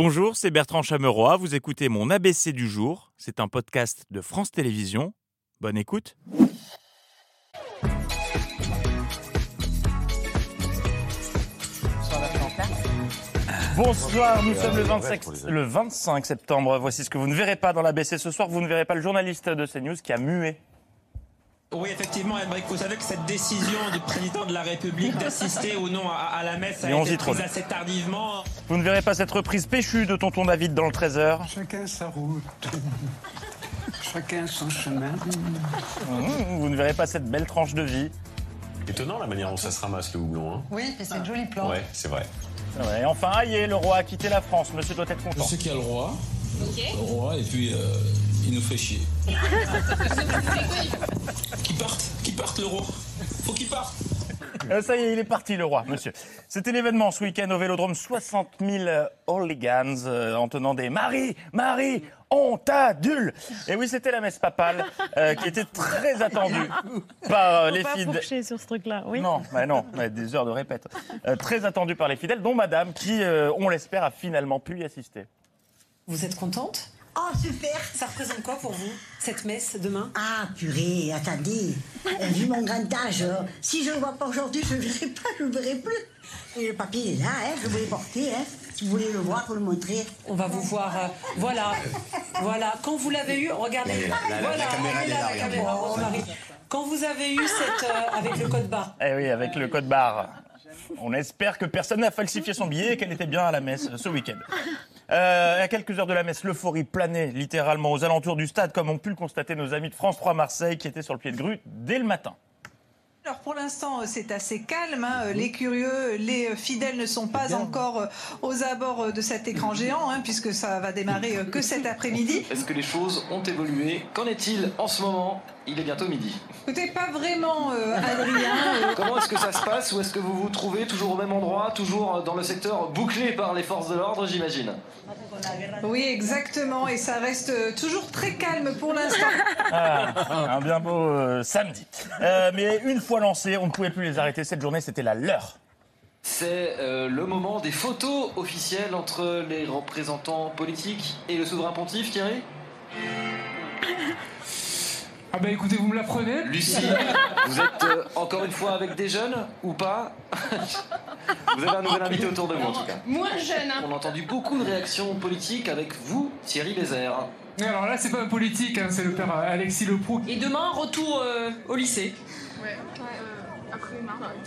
Bonjour, c'est Bertrand Chameroy. Vous écoutez mon ABC du jour. C'est un podcast de France Télévisions. Bonne écoute. Bonsoir, nous sommes le 25, le 25 septembre. Voici ce que vous ne verrez pas dans l'ABC ce soir. Vous ne verrez pas le journaliste de CNews qui a mué oui, effectivement, Emmerich, vous savez que cette décision du président de la République d'assister ou non à, à la messe a Et on été y prise assez tardivement. Vous ne verrez pas cette reprise péchue de Tonton David dans le 13h. Chacun sa route, chacun son chemin. Mmh, Vous ne verrez pas cette belle tranche de vie. Étonnant la manière dont ça se ramasse le houblon. Hein. Oui, mais c'est de joli plan. Ouais, c'est vrai. Ouais, enfin, aïe, le roi a quitté la France. Monsieur doit être Je content. sais qu'il y a le roi. Le roi, et puis euh, il nous fait chier. qu'il parte, qu'il parte le roi. Faut qu'il parte. Euh, ça y est, il est parti, le roi, monsieur. C'était l'événement ce week-end au Vélodrome. 60 000 hooligans euh, en tenant des Marie, Marie, on t'adule. Et oui, c'était la messe papale euh, qui était très attendue par euh, les fidèles. fourcher sur ce truc-là, oui. Non, bah non, des heures de répète. Euh, très attendue par les fidèles, dont madame, qui, euh, on l'espère, a finalement pu y assister. Vous êtes contente? Oh, super Ça représente quoi pour vous, cette messe demain? Ah, purée, attendez. Euh, Vu mon grand âge, euh, si je ne le vois pas aujourd'hui, je ne le verrai pas, je ne le verrai plus. Et le papier est là, hein, je vous l'ai porté. Hein. Si vous voulez le voir, vous le montrer. On va vous voir. euh, voilà. Voilà. Quand vous l'avez eu, regardez. voilà, elle est là, la caméra. Quand vous avez eu cette. euh, avec le code barre. Eh oui, avec le code barre. On espère que personne n'a falsifié son billet et qu'elle était bien à la messe ce week-end. Euh, à quelques heures de la messe, l'euphorie planait littéralement aux alentours du stade, comme ont pu le constater nos amis de France 3 Marseille qui étaient sur le pied de grue dès le matin. Alors pour l'instant, c'est assez calme. hein. Les curieux, les fidèles ne sont pas encore euh, aux abords euh, de cet écran géant, hein, puisque ça va démarrer que cet après-midi. Est-ce que les choses ont évolué? Qu'en est-il en ce moment? Il est bientôt midi. Écoutez, pas vraiment, euh, Adrien. euh, Comment est-ce que ça se passe Ou est-ce que vous vous trouvez toujours au même endroit, toujours dans le secteur bouclé par les forces de l'ordre, j'imagine? Oui, exactement. Et ça reste euh, toujours très calme pour l'instant. Ah, un bien beau euh, samedi. Euh, mais une fois lancés, on ne pouvait plus les arrêter. Cette journée, c'était la leur. C'est euh, le moment des photos officielles entre les représentants politiques et le souverain pontife, Thierry? Ah bah écoutez, vous me l'apprenez Lucie, vous êtes euh, encore une fois avec des jeunes ou pas Vous avez un nouvel invité autour de moi en tout cas. Moins jeune, hein. On a entendu beaucoup de réactions politiques avec vous, Thierry Bézère. Alors là, c'est pas un politique, hein, c'est le père euh, Alexis Leproux. Et demain, retour euh, au lycée.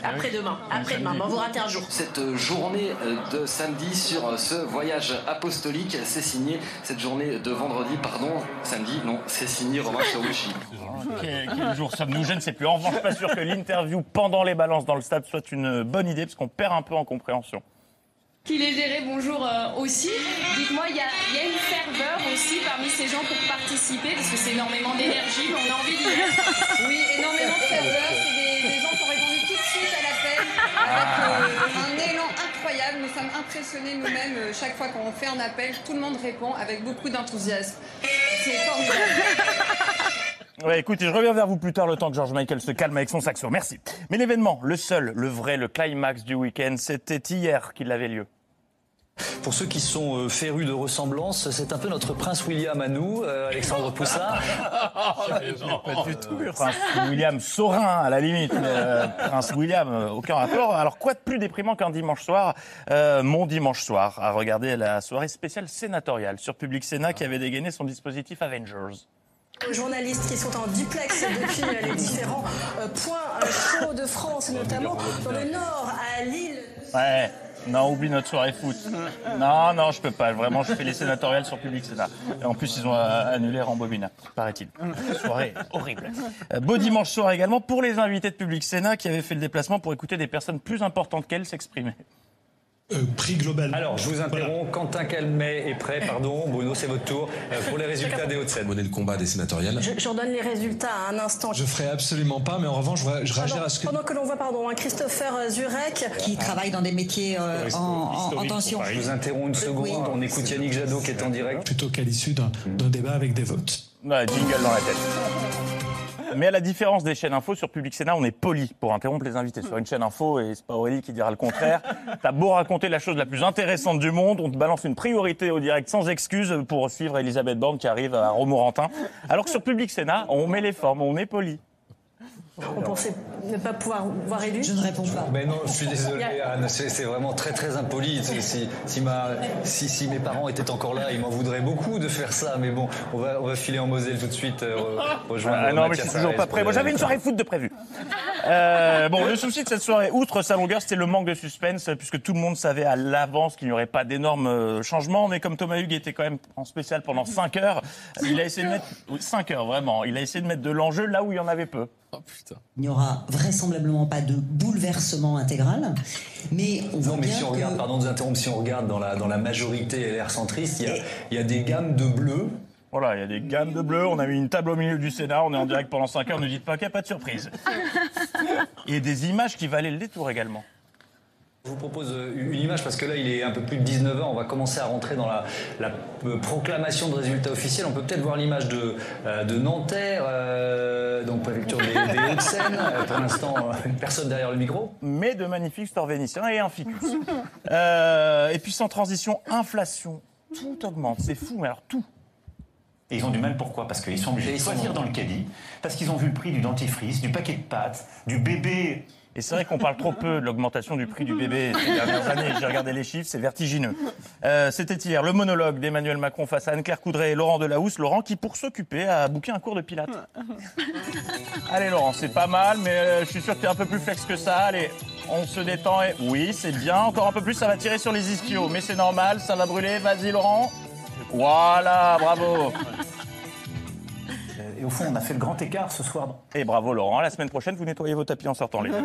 Après-demain. Après-demain. Bon, vous ratez un jour. Cette euh, journée euh, de samedi sur euh, ce voyage apostolique, c'est signé cette journée de vendredi, pardon, samedi, non, c'est signé Romain Charouchi. Quel, quel jour sommes-nous Je ne sais plus. En revanche, pas sûr que l'interview pendant les balances dans le stade soit une bonne idée, parce qu'on perd un peu en compréhension. Qu'il est géré, bonjour euh, aussi. Dites-moi, il y a, il y a une ferveur aussi parmi ces gens pour participer, parce que c'est énormément d'énergie, mais on a envie de dire. Oui, énormément de ferveur. C'est des, des gens qui ont répondu tout de suite à l'appel avec euh, un élan incroyable. Nous sommes impressionnés nous-mêmes. euh, Chaque fois qu'on fait un appel, tout le monde répond avec beaucoup d'enthousiasme. C'est formidable. Ouais, écoutez, je reviens vers vous plus tard, le temps que George Michael se calme avec son saxo. Merci. Mais l'événement, le seul, le vrai, le climax du week-end, c'était hier qu'il avait lieu. Pour ceux qui sont euh, férus de ressemblance, c'est un peu notre prince William à nous, euh, Alexandre Poussard. Pas du tout. Prince William Saurin, à la limite. mais, euh, Prince William, aucun rapport. Alors, quoi de plus déprimant qu'un dimanche soir, euh, mon dimanche soir, à regarder la soirée spéciale sénatoriale sur Public Sénat qui avait dégainé son dispositif Avengers. Aux journalistes qui sont en duplex depuis les différents euh, points euh, chauds de France, notamment dans le nord, à Lille. Ouais. Non, oublie notre soirée foot. Non, non, je peux pas. Vraiment, je fais les sénatoriales sur Public Sénat. Et en plus, ils ont euh, annulé Rambobina, paraît-il. Soirée horrible. Beau dimanche soir également pour les invités de Public Sénat qui avaient fait le déplacement pour écouter des personnes plus importantes qu'elles s'exprimer. Prix global. Alors, je vous interromps. Quentin Calmet est prêt, pardon. Bruno, c'est votre tour euh, pour les résultats des Hauts-de-Seine. Le combat des sénatoriales. Je, je redonne les résultats à un instant. Je ferai absolument pas, mais en revanche, je, je réagirai à ce que. pendant que l'on voit pardon, un Christopher euh, Zurek Qui travaille dans des métiers euh, en, en- en tension. Je vous interromps une seconde. Oui. On écoute Yannick Jadot qui est en direct. Plutôt qu'à l'issue d'un d'un débat avec des votes. Ouais, jingle dans la tête. Mais à la différence des chaînes info, sur Public Sénat, on est poli pour interrompre les invités. Sur une chaîne info, et c'est pas Aurélie qui dira le contraire, t'as beau raconter la chose la plus intéressante du monde, on te balance une priorité au direct sans excuse pour suivre Elisabeth Borne qui arrive à Romorantin. Alors que sur Public Sénat, on met les formes, on est poli. On pensait ne pas pouvoir voir élu Je ne réponds pas. Mais non, je suis désolé, Anne, c'est vraiment très très impoli. Si, si, ma- si- si mes parents étaient encore là, ils m'en voudraient beaucoup de faire ça. Mais bon, on va, on va filer en Moselle tout de suite, euh, re- rejoindre Ah non, mais je suis toujours pas prêt. Moi, j'avais une soirée foot de prévu. Euh, bon, le souci de cette soirée, outre sa longueur, c'était le manque de suspense, puisque tout le monde savait à l'avance qu'il n'y aurait pas d'énormes euh, changements. Mais comme Thomas Hugues était quand même en spécial pendant 5 heures, il a essayé de mettre... 5 heures, vraiment. Il a essayé de mettre de l'enjeu là où il y en avait peu. Il n'y aura vraisemblablement pas de bouleversement intégral, mais on voit Non, mais bien si on que... regarde, pardon de vous interrompre, si on regarde dans la, dans la majorité LR centriste, il y a, il y a des gammes de bleu. Voilà, il y a des gammes de bleu. On a mis une table au milieu du Sénat. On est en direct pendant 5 heures. Ne dites pas qu'il n'y a pas de surprise. Et des images qui valaient le détour également. Je vous propose euh, une image parce que là, il est un peu plus de 19h. On va commencer à rentrer dans la, la, euh, proclamation de résultats officiels. On peut peut-être voir l'image de, euh, de Nanterre, euh, donc préfecture des, des Hauts-de-Seine. Pour l'instant, une personne derrière le micro. mais de magnifiques stores vénitiens et un ficus. Euh, et puis sans transition, inflation. Tout augmente, c'est fou, mais alors tout. Et ils ont du mal, pourquoi? Parce qu'ils sont obligés de choisir dans le caddie, parce qu'ils ont vu le prix du dentifrice, du paquet de pâtes, du bébé. Et c'est vrai qu'on parle trop peu de l'augmentation du prix du bébé ces dernières années. J'ai regardé les chiffres, c'est vertigineux. Euh, C'était hier le monologue d'Emmanuel Macron face à Anne-Claire Coudray et Laurent Delahousse. Laurent qui, pour s'occuper, a booké un cours de pilates. Allez Laurent, c'est pas mal, mais euh, je suis sûr que t'es un peu plus flex que ça. Allez, on se détend et... Oui, c'est bien. Encore un peu plus, ça va tirer sur les ischios. Mais c'est normal, ça va brûler. Vas-y Laurent. Voilà, bravo. Et au fond, on a fait le grand écart ce soir. Et bravo Laurent, la semaine prochaine, vous nettoyez vos tapis en sortant les deux.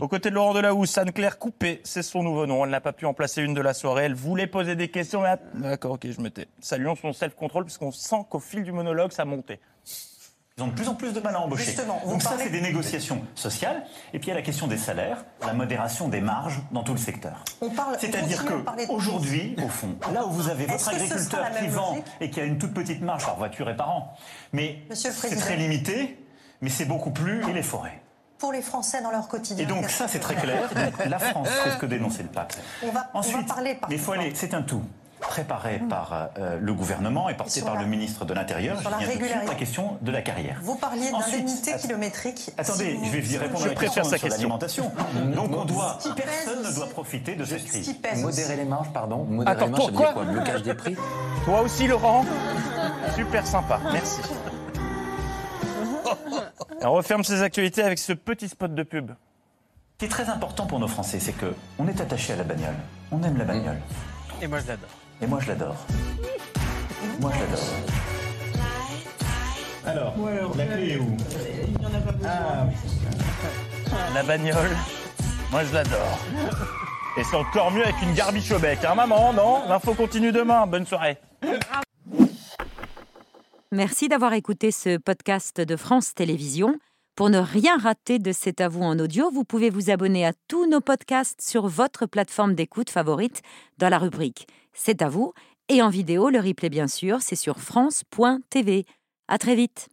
Aux côtés de Laurent Delahousse, Anne-Claire Coupé, c'est son nouveau nom. Elle n'a pas pu en placer une de la soirée. Elle voulait poser des questions, mais... D'accord, ok, je me tais. Saluons son self-control, puisqu'on sent qu'au fil du monologue, ça montait. Ils ont de plus en plus de mal à embaucher. Justement, vous Donc ça, parlez- c'est des négociations sociales. Et puis il y a la question des salaires, la modération des marges dans tout le secteur. On parle- C'est-à-dire que aujourd'hui, au fond, là où vous avez votre agriculteur qui vend et qui a une toute petite marge par voiture et par an, mais c'est très limité, mais c'est beaucoup plus et les forêts. Pour les Français dans leur quotidien. Et donc ça, c'est très clair. Donc, la France, c'est ce que dénonçait le pape. On va, on va Ensuite, parler par mais il faut aller, c'est un tout préparé par euh, le gouvernement et porté par la- le ministre de l'Intérieur. sur la régularité. question de la carrière. Vous parliez d'indemnité att- kilométrique. Attendez, Si vous- je vais y répondre Je à la préfère question sa sur question. l'alimentation. Donc on doit, personne ne doit profiter de cette Ce crise. Modérer aussi. les marges, pardon. Modérer Attends, les marges, ça veut pourquoi dire quoi Blocage des prix Toi aussi, Laurent Super sympa, merci. On referme ces actualités avec ce petit spot de pub. Ce qui est très important pour nos Français, c'est que on est attaché à la bagnole. On aime la bagnole. Et moi, je l'adore. Et moi, je l'adore. Moi, je l'adore. Alors, la clé est où Il n'y en a pas besoin. La bagnole, moi je l'adore. Et c'est encore mieux avec une garbiche au bec. Hein, maman, non? L'info continue demain. Bonne soirée. Merci d'avoir écouté ce podcast de France Télévisions. Pour ne rien rater de C'est à vous en audio, vous pouvez vous abonner à tous nos podcasts sur votre plateforme d'écoute favorite dans la rubrique C'est à vous et en vidéo, le replay bien sûr, c'est sur France.tv. À très vite.